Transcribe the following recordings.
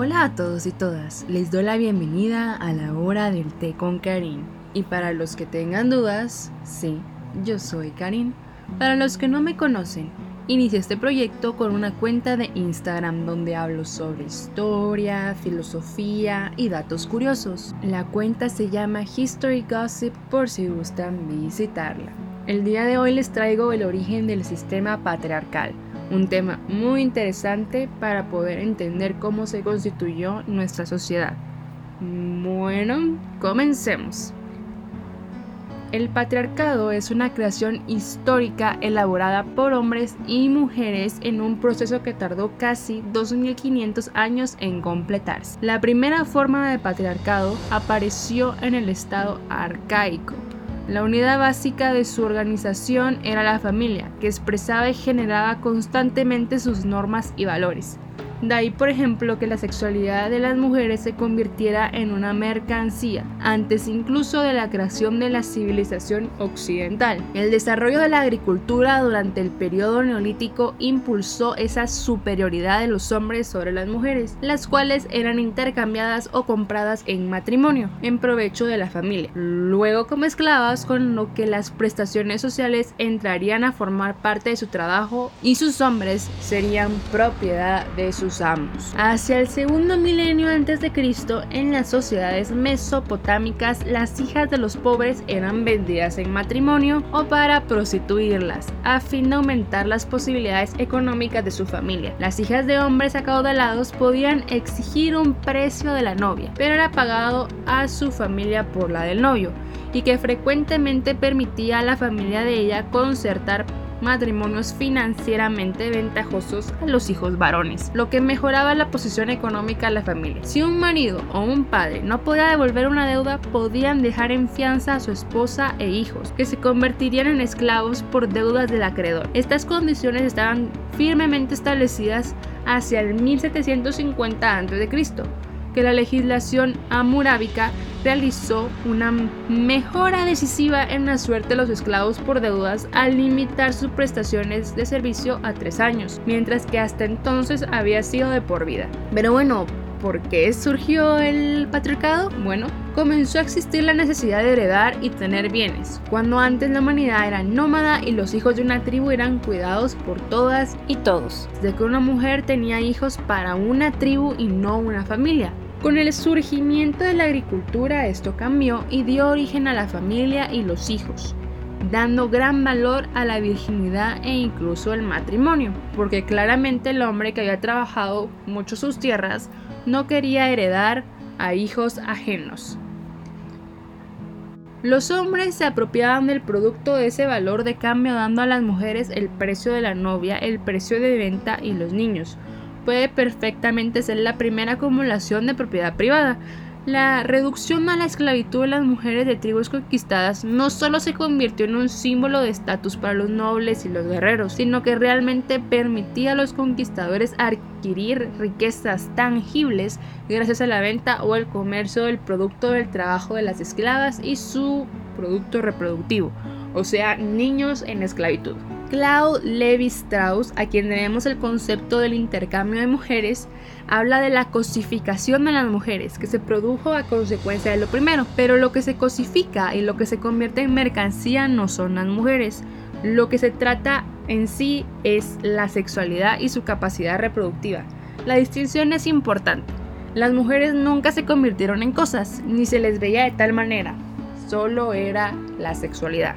Hola a todos y todas, les doy la bienvenida a la hora del té con Karin. Y para los que tengan dudas, sí, yo soy Karin. Para los que no me conocen, inicié este proyecto con una cuenta de Instagram donde hablo sobre historia, filosofía y datos curiosos. La cuenta se llama History Gossip por si gustan visitarla. El día de hoy les traigo el origen del sistema patriarcal un tema muy interesante para poder entender cómo se constituyó nuestra sociedad. Bueno, comencemos. El patriarcado es una creación histórica elaborada por hombres y mujeres en un proceso que tardó casi 2500 años en completarse. La primera forma de patriarcado apareció en el estado arcaico, la unidad básica de su organización era la familia, que expresaba y generaba constantemente sus normas y valores. De ahí, por ejemplo, que la sexualidad de las mujeres se convirtiera en una mercancía, antes incluso de la creación de la civilización occidental. El desarrollo de la agricultura durante el periodo neolítico impulsó esa superioridad de los hombres sobre las mujeres, las cuales eran intercambiadas o compradas en matrimonio, en provecho de la familia. Luego como esclavas, con lo que las prestaciones sociales entrarían a formar parte de su trabajo y sus hombres serían propiedad de sus Hacia el segundo milenio antes de Cristo, en las sociedades mesopotámicas, las hijas de los pobres eran vendidas en matrimonio o para prostituirlas, a fin de aumentar las posibilidades económicas de su familia. Las hijas de hombres acaudalados podían exigir un precio de la novia, pero era pagado a su familia por la del novio, y que frecuentemente permitía a la familia de ella concertar matrimonios financieramente ventajosos a los hijos varones, lo que mejoraba la posición económica de la familia. Si un marido o un padre no podía devolver una deuda, podían dejar en fianza a su esposa e hijos, que se convertirían en esclavos por deudas del acreedor. Estas condiciones estaban firmemente establecidas hacia el 1750 a.C que la legislación amurábica realizó una mejora decisiva en la suerte de los esclavos por deudas al limitar sus prestaciones de servicio a tres años, mientras que hasta entonces había sido de por vida. Pero bueno, ¿por qué surgió el patriarcado? Bueno, comenzó a existir la necesidad de heredar y tener bienes, cuando antes la humanidad era nómada y los hijos de una tribu eran cuidados por todas y todos, desde que una mujer tenía hijos para una tribu y no una familia. Con el surgimiento de la agricultura esto cambió y dio origen a la familia y los hijos, dando gran valor a la virginidad e incluso el matrimonio, porque claramente el hombre que había trabajado mucho sus tierras no quería heredar a hijos ajenos. Los hombres se apropiaban del producto de ese valor de cambio dando a las mujeres el precio de la novia, el precio de venta y los niños, puede perfectamente ser la primera acumulación de propiedad privada. La reducción a la esclavitud de las mujeres de tribus conquistadas no solo se convirtió en un símbolo de estatus para los nobles y los guerreros, sino que realmente permitía a los conquistadores adquirir riquezas tangibles gracias a la venta o el comercio del producto del trabajo de las esclavas y su producto reproductivo, o sea, niños en esclavitud. Claude Levi Strauss, a quien tenemos el concepto del intercambio de mujeres, habla de la cosificación de las mujeres, que se produjo a consecuencia de lo primero. Pero lo que se cosifica y lo que se convierte en mercancía no son las mujeres. Lo que se trata en sí es la sexualidad y su capacidad reproductiva. La distinción es importante. Las mujeres nunca se convirtieron en cosas, ni se les veía de tal manera. Solo era la sexualidad.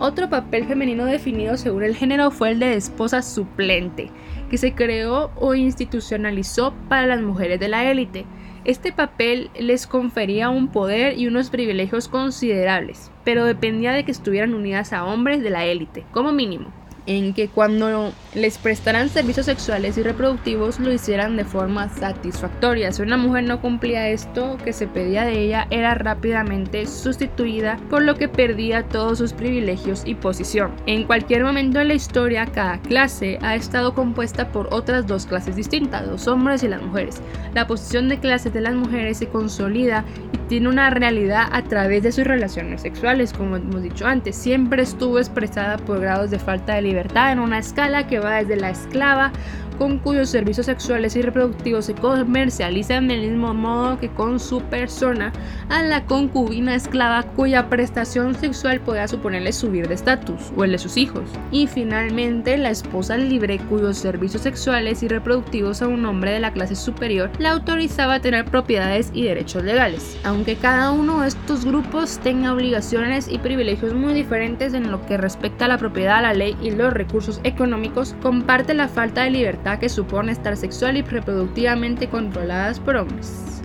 Otro papel femenino definido según el género fue el de esposa suplente, que se creó o institucionalizó para las mujeres de la élite. Este papel les confería un poder y unos privilegios considerables, pero dependía de que estuvieran unidas a hombres de la élite, como mínimo en que cuando les prestaran servicios sexuales y reproductivos lo hicieran de forma satisfactoria. Si una mujer no cumplía esto que se pedía de ella, era rápidamente sustituida, por lo que perdía todos sus privilegios y posición. En cualquier momento de la historia, cada clase ha estado compuesta por otras dos clases distintas, los hombres y las mujeres. La posición de clases de las mujeres se consolida tiene una realidad a través de sus relaciones sexuales, como hemos dicho antes. Siempre estuvo expresada por grados de falta de libertad en una escala que va desde la esclava con cuyos servicios sexuales y reproductivos se comercializan del mismo modo que con su persona, a la concubina esclava cuya prestación sexual pueda suponerle subir de estatus o el de sus hijos. Y finalmente la esposa libre cuyos servicios sexuales y reproductivos a un hombre de la clase superior la autorizaba a tener propiedades y derechos legales. Aunque cada uno de estos grupos tenga obligaciones y privilegios muy diferentes en lo que respecta a la propiedad, la ley y los recursos económicos, comparte la falta de libertad que supone estar sexual y reproductivamente controladas por hombres.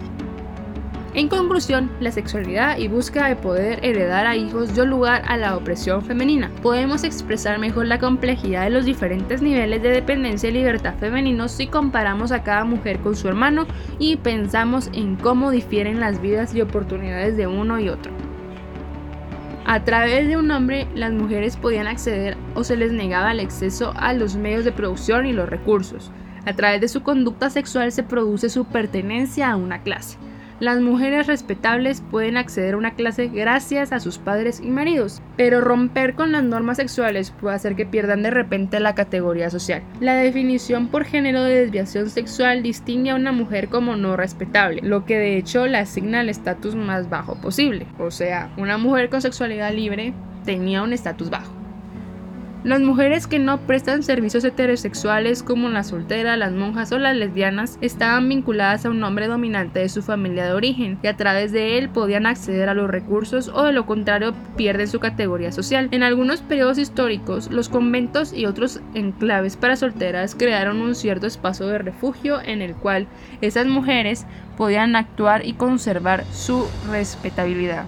En conclusión, la sexualidad y búsqueda de poder heredar a hijos dio lugar a la opresión femenina. Podemos expresar mejor la complejidad de los diferentes niveles de dependencia y libertad femeninos si comparamos a cada mujer con su hermano y pensamos en cómo difieren las vidas y oportunidades de uno y otro. A través de un hombre, las mujeres podían acceder o se les negaba el acceso a los medios de producción y los recursos. A través de su conducta sexual se produce su pertenencia a una clase. Las mujeres respetables pueden acceder a una clase gracias a sus padres y maridos, pero romper con las normas sexuales puede hacer que pierdan de repente la categoría social. La definición por género de desviación sexual distingue a una mujer como no respetable, lo que de hecho la asigna el estatus más bajo posible. O sea, una mujer con sexualidad libre tenía un estatus bajo. Las mujeres que no prestan servicios heterosexuales como las solteras, las monjas o las lesbianas estaban vinculadas a un hombre dominante de su familia de origen y a través de él podían acceder a los recursos o de lo contrario pierden su categoría social. En algunos periodos históricos, los conventos y otros enclaves para solteras crearon un cierto espacio de refugio en el cual esas mujeres podían actuar y conservar su respetabilidad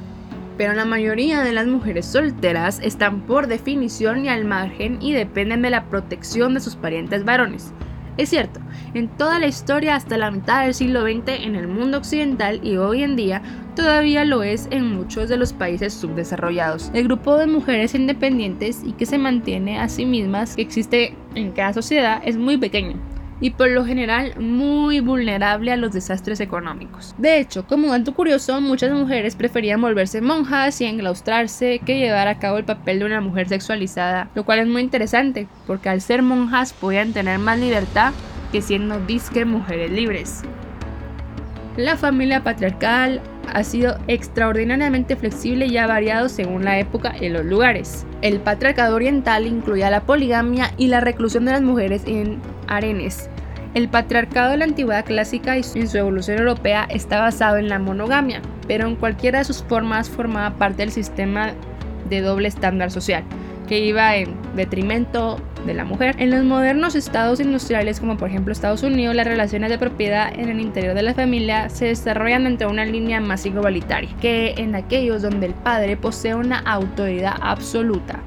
pero la mayoría de las mujeres solteras están por definición y al margen y dependen de la protección de sus parientes varones. Es cierto, en toda la historia hasta la mitad del siglo XX en el mundo occidental y hoy en día todavía lo es en muchos de los países subdesarrollados. El grupo de mujeres independientes y que se mantiene a sí mismas que existe en cada sociedad es muy pequeño y por lo general muy vulnerable a los desastres económicos. De hecho, como dato curioso, muchas mujeres preferían volverse monjas y enclaustrarse que llevar a cabo el papel de una mujer sexualizada, lo cual es muy interesante, porque al ser monjas podían tener más libertad que siendo disque mujeres libres. La familia patriarcal ha sido extraordinariamente flexible y ha variado según la época y los lugares. El patriarcado oriental incluía la poligamia y la reclusión de las mujeres en arenes, el patriarcado de la antigüedad clásica y su evolución europea está basado en la monogamia, pero en cualquiera de sus formas formaba parte del sistema de doble estándar social, que iba en detrimento de la mujer. En los modernos estados industriales, como por ejemplo Estados Unidos, las relaciones de propiedad en el interior de la familia se desarrollan dentro de una línea más igualitaria que en aquellos donde el padre posee una autoridad absoluta.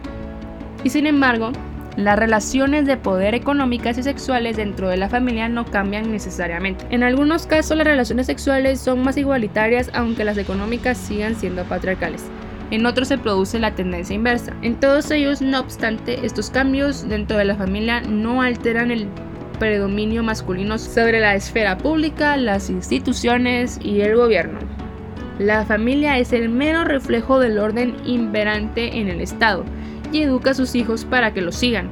Y sin embargo, las relaciones de poder económicas y sexuales dentro de la familia no cambian necesariamente. En algunos casos las relaciones sexuales son más igualitarias aunque las económicas sigan siendo patriarcales. En otros se produce la tendencia inversa. En todos ellos, no obstante, estos cambios dentro de la familia no alteran el predominio masculino sobre la esfera pública, las instituciones y el gobierno. La familia es el mero reflejo del orden imperante en el Estado y educa a sus hijos para que lo sigan,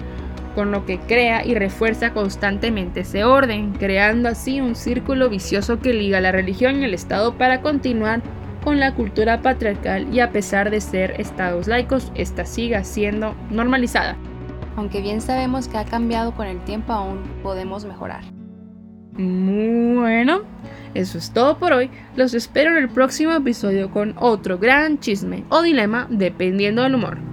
con lo que crea y refuerza constantemente ese orden, creando así un círculo vicioso que liga la religión y el Estado para continuar con la cultura patriarcal y a pesar de ser estados laicos, esta siga siendo normalizada. Aunque bien sabemos que ha cambiado con el tiempo, aún podemos mejorar. Bueno, eso es todo por hoy. Los espero en el próximo episodio con otro gran chisme o dilema dependiendo del humor.